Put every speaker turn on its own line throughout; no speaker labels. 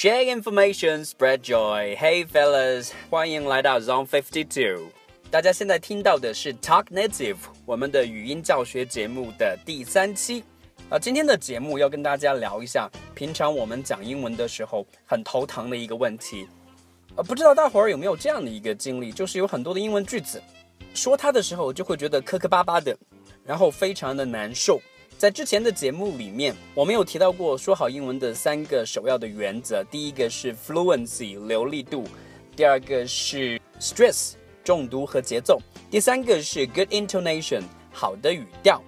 Share information, spread joy. Hey fellas，欢迎来到 Zone Fifty Two。大家现在听到的是 Talk Native，我们的语音教学节目的第三期。啊，今天的节目要跟大家聊一下，平常我们讲英文的时候很头疼的一个问题。呃，不知道大伙儿有没有这样的一个经历，就是有很多的英文句子，说它的时候就会觉得磕磕巴巴的，然后非常的难受。在之前的节目里面，我们有提到过说好英文的三个首要的原则。第一个是 fluency 流利度，第二个是 stress 重读和节奏，第三个是 good intonation 好的语调。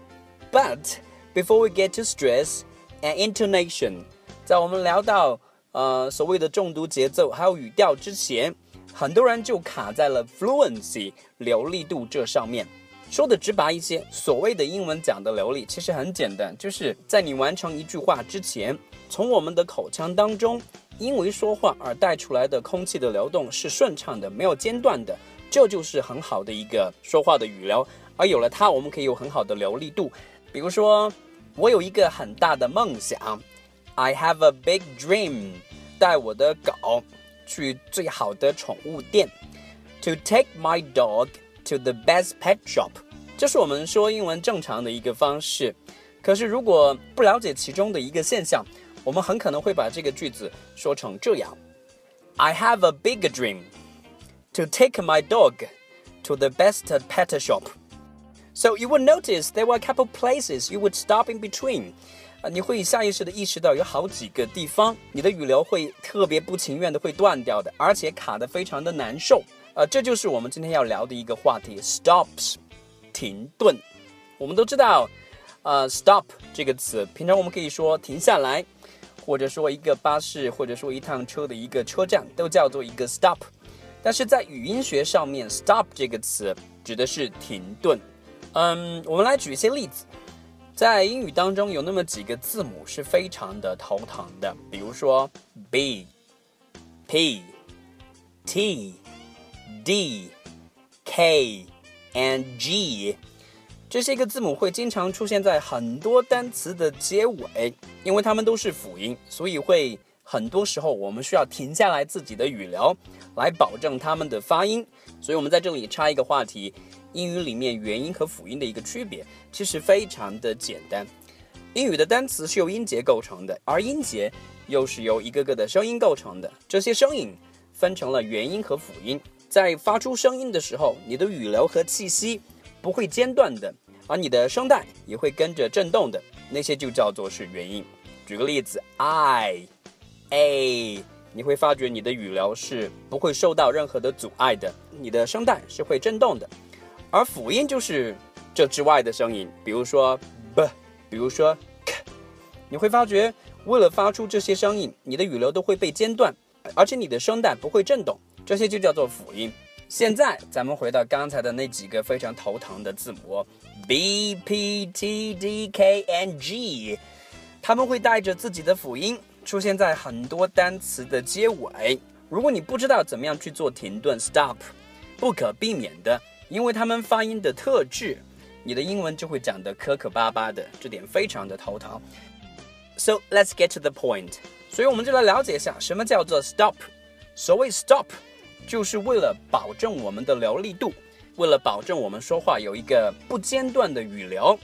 But before we get to stress and intonation，在我们聊到呃所谓的重读节奏还有语调之前，很多人就卡在了 fluency 流利度这上面。说的直白一些，所谓的英文讲的流利，其实很简单，就是在你完成一句话之前，从我们的口腔当中，因为说话而带出来的空气的流动是顺畅的，没有间断的，这就是很好的一个说话的语流。而有了它，我们可以有很好的流利度。比如说，我有一个很大的梦想，I have a big dream，带我的狗去最好的宠物店，to take my dog。To the best pet shop，这是我们说英文正常的一个方式。可是如果不了解其中的一个现象，我们很可能会把这个句子说成这样：I have a big dream to take my dog to the best pet shop. So you would notice there were a couple places you would stop in between. 啊，你会下意识的意识到有好几个地方，你的语流会特别不情愿的会断掉的，而且卡的非常的难受。 呃，这就是我们今天要聊的一个话题，stops，停顿。我们都知道，呃，stop 这个词，平常我们可以说停下来，或者说一个巴士，或者说一趟车的一个车站，都叫做一个 stop。但是在语音学上面，stop 这个词指的是停顿。嗯，我们来举一些例子，在英语当中有那么几个字母是非常的头疼的，比如说 b、p、t。D、K and G 这些个字母会经常出现在很多单词的结尾，因为它们都是辅音，所以会很多时候我们需要停下来自己的语聊来保证它们的发音。所以我们在这里插一个话题：英语里面元音和辅音的一个区别，其实非常的简单。英语的单词是由音节构成的，而音节又是由一个个的声音构成的。这些声音分成了元音和辅音。在发出声音的时候，你的语流和气息不会间断的，而你的声带也会跟着震动的，那些就叫做是元音。举个例子，I A，你会发觉你的语流是不会受到任何的阻碍的，你的声带是会震动的。而辅音就是这之外的声音，比如说 B，比如说 K，你会发觉为了发出这些声音，你的语流都会被间断，而且你的声带不会震动。这些就叫做辅音。现在咱们回到刚才的那几个非常头疼的字母 B P T D K N G，他们会带着自己的辅音出现在很多单词的结尾。如果你不知道怎么样去做停顿 stop，不可避免的，因为他们发音的特质，你的英文就会讲得磕磕巴巴的，这点非常的头疼。So let's get to the point。所以我们就来了解一下什么叫做 stop。所谓 stop，就是为了保证我们的流利度，为了保证我们说话有一个不间断的语流。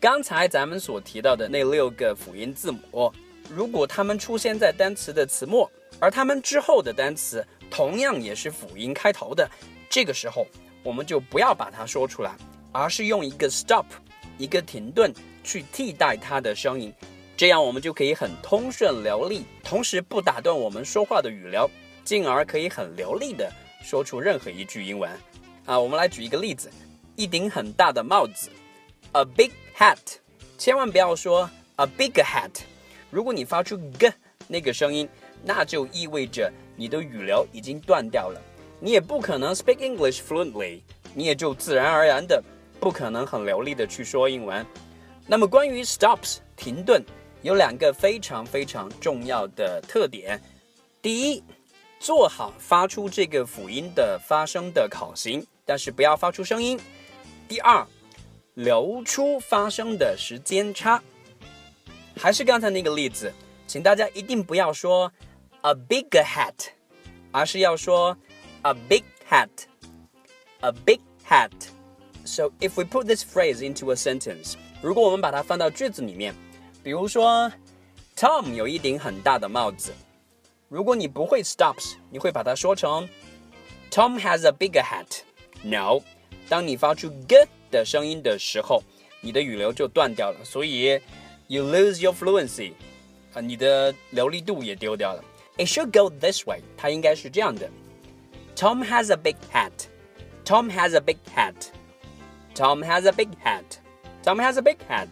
刚才咱们所提到的那六个辅音字母，如果它们出现在单词的词末，而它们之后的单词同样也是辅音开头的，这个时候我们就不要把它说出来，而是用一个 stop，一个停顿去替代它的声音，这样我们就可以很通顺流利，同时不打断我们说话的语流。进而可以很流利的说出任何一句英文啊！我们来举一个例子：一顶很大的帽子，a big hat。千万不要说 a big hat。如果你发出 g 那个声音，那就意味着你的语流已经断掉了，你也不可能 speak English fluently，你也就自然而然的不可能很流利的去说英文。那么关于 stops 停顿，有两个非常非常重要的特点，第一。做好发出这个辅音的发声的口型，但是不要发出声音。第二，留出发声的时间差。还是刚才那个例子，请大家一定不要说 a big hat，而是要说 a big hat，a big hat。So if we put this phrase into a sentence，如果我们把它放到句子里面，比如说 Tom 有一顶很大的帽子。如果你不会 stops，你会把它说成 Tom has a bigger hat。No，当你发出 g 的声音的时候，你的语流就断掉了，所以 you lose your fluency，啊，你的流利度也丢掉了。It should go this way，它应该是这样的。Tom has a big hat. Tom has a big hat. Tom has a big hat. Tom has a big hat.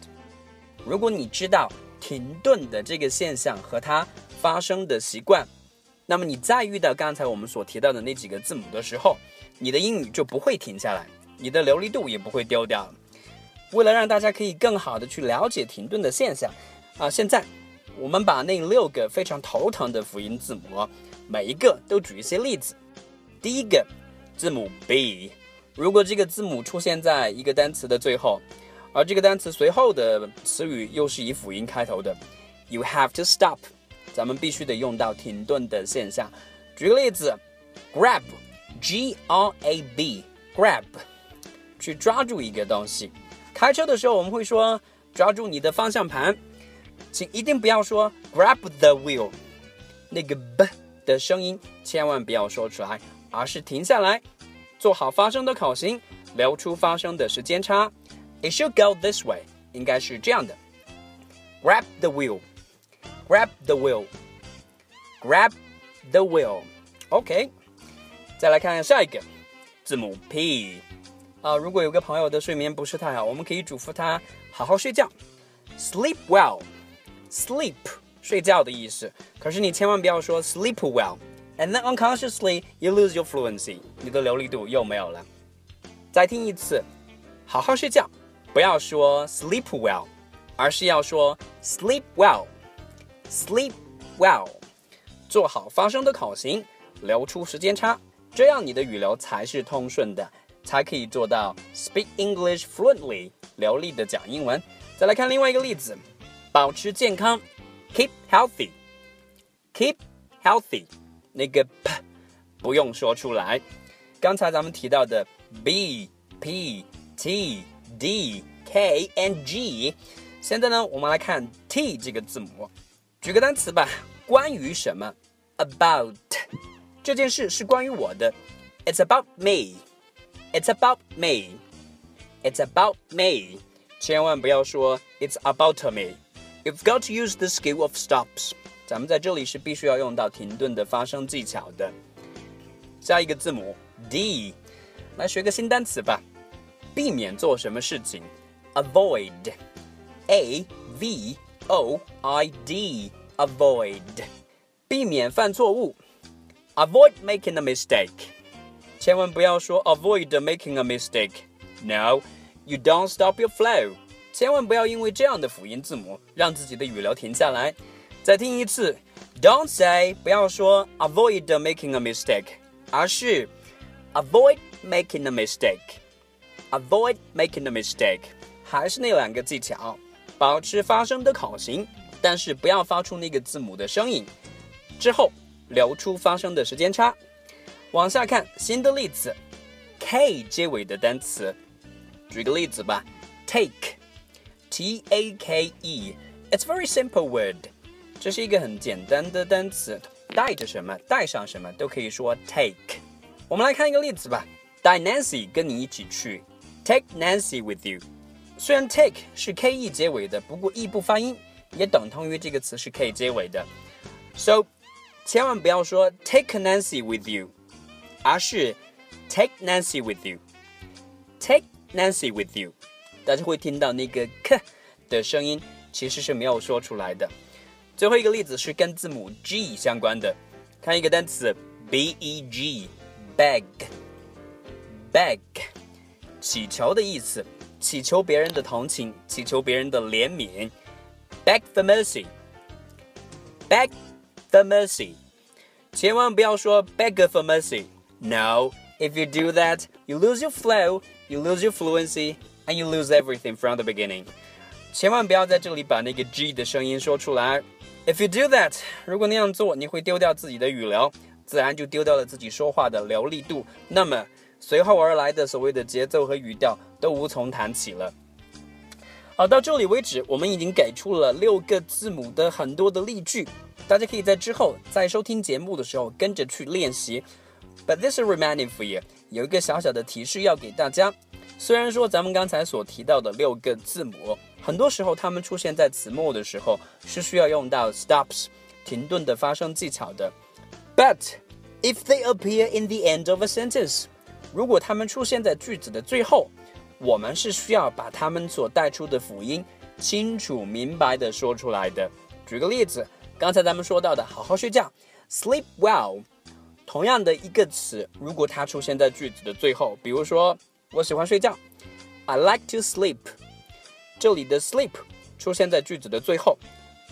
如果你知道停顿的这个现象和它 发生的习惯，那么你再遇到刚才我们所提到的那几个字母的时候，你的英语就不会停下来，你的流利度也不会丢掉。为了让大家可以更好的去了解停顿的现象，啊，现在我们把那六个非常头疼的辅音字母，每一个都举一些例子。第一个字母 B，如果这个字母出现在一个单词的最后。而这个单词随后的词语又是以辅音开头的，you have to stop，咱们必须得用到停顿的现象。举个例子，grab，g r a b，grab，去抓住一个东西。开车的时候我们会说抓住你的方向盘，请一定不要说 grab the wheel，那个 b 的声音千万不要说出来，而是停下来，做好发声的口型，留出发声的时间差。It should go this way，应该是这样的。Grab the wheel, grab the wheel, grab the wheel. OK，再来看下一个字母 P 啊。如果有个朋友的睡眠不是太好，我们可以嘱咐他好好睡觉，sleep well, sleep 睡觉的意思。可是你千万不要说 sleep well, and then unconsciously you lose your fluency，你的流利度又没有了。再听一次，好好睡觉。不要说 sleep well，而是要说 sleep Sleep well，做好发声的口型，留出时间差，这样你的语流才是通顺的，才可以做到 speak English fluently，流利的讲英文。再来看另外一个例子，保持健康，keep healthy，keep healthy，那个 p 不用说出来。刚才咱们提到的 b p t。D K and G，现在呢，我们来看 T 这个字母。举个单词吧，关于什么？About 这件事是关于我的。It's about me. It's about me. It's about me. 千万不要说 It's about me. You've got to use the skill of stops. 咱们在这里是必须要用到停顿的发声技巧的。下一个字母 D，来学个新单词吧。避免做什么事情？Avoid，A V O I D，avoid，避免犯错误。Avoid making a mistake，千万不要说 avoid making a mistake。No，you don't stop your flow，千万不要因为这样的辅音字母让自己的语流停下来。再听一次，Don't say，不要说 avoid making a mistake，而是 avoid making a mistake。Avoid making a mistake，还是那两个技巧， 保持发声的口型，但是不要发出那个字母的声音。之后留出发声的时间差。往下看新的例子，K 结尾的单词，举个例子吧，Take，T A K E，It's very simple word，这是一个很简单的单词，带着什么，带上什么都可以说 take。我们来看一个例子吧，带 Nancy 跟你一起去。Take Nancy with you。虽然 take 是 k e 结尾的，不过 e 不发音，也等同于这个词是 k 结尾的。So，千万不要说 take Nancy with you，而是 take Nancy with you。Take Nancy with you，大家会听到那个 k 的声音，其实是没有说出来的。最后一个例子是跟字母 g 相关的，看一个单词 b e g，beg，beg。乞求的意思，祈求别人的同情，祈求别人的怜悯。Beg for mercy. Beg for mercy. 千万不要说 beg for mercy. No, if you do that, you lose your flow, you lose your fluency, and you lose everything from the beginning. 千万不要在这里把那个 g 的声音说出来，If you do that，如果那样做，你会丢掉自己的语流，自然就丢掉了自己说话的流利度。那么随后而来的所谓的节奏和语调都无从谈起了。好，到这里为止，我们已经给出了六个字母的很多的例句，大家可以在之后在收听节目的时候跟着去练习。But this is reminding for you，有一个小小的提示要给大家。虽然说咱们刚才所提到的六个字母，很多时候它们出现在词末的时候是需要用到 stops 停顿的发声技巧的。But if they appear in the end of a sentence，如果它们出现在句子的最后，我们是需要把它们所带出的辅音清楚明白的说出来的。举个例子，刚才咱们说到的好好睡觉，sleep well。同样的一个词，如果它出现在句子的最后，比如说我喜欢睡觉，I like to sleep。这里的 sleep 出现在句子的最后，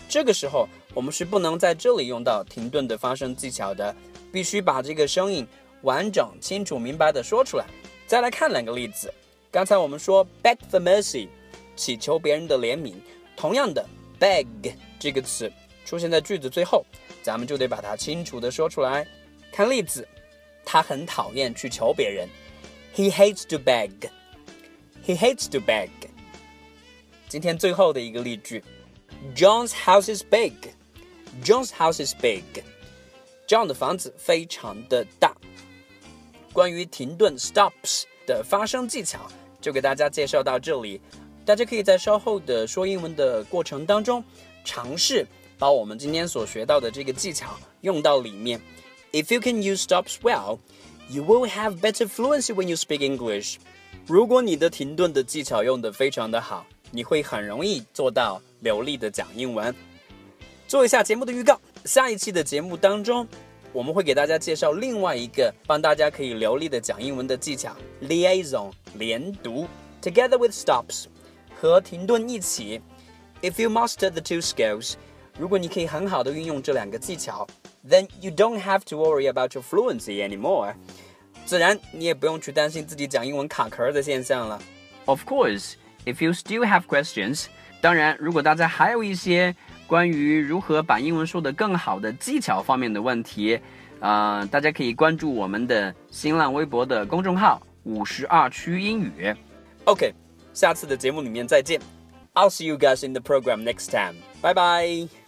这个时候我们是不能在这里用到停顿的发声技巧的，必须把这个声音完整、清楚、明白的说出来。再来看两个例子，刚才我们说 beg for mercy，祈求别人的怜悯，同样的 beg 这个词出现在句子最后，咱们就得把它清楚的说出来。看例子，他很讨厌去求别人。He hates to beg. He hates to beg. 今天最后的一个例句，John's house is big. John's house is big. John 的房子非常的大。关于停顿 stops 的发声技巧，就给大家介绍到这里。大家可以在稍后的说英文的过程当中，尝试把我们今天所学到的这个技巧用到里面。If you can use stops well, you will have better fluency when you speak English. 如果你的停顿的技巧用得非常的好，你会很容易做到流利的讲英文。做一下节目的预告，下一期的节目当中，我们会给大家介绍另外一个帮大家可以流利的讲英文的技巧 ——liaison 连读，together with stops 和停顿一起。If you master the two skills，如果你可以很好的运用这两个技巧。then you don't have to worry about your fluency anymore. 自然，你也不用去担心自己讲英文卡壳的现象了。Of course, if you still have questions，当然，如果大家还有一些 关于如何把英文说得更好的技巧方面的问题，呃，大家可以关注我们的新浪微博的公众号“五十二区英语”。OK，下次的节目里面再见。I'll see you guys in the program next time. 拜拜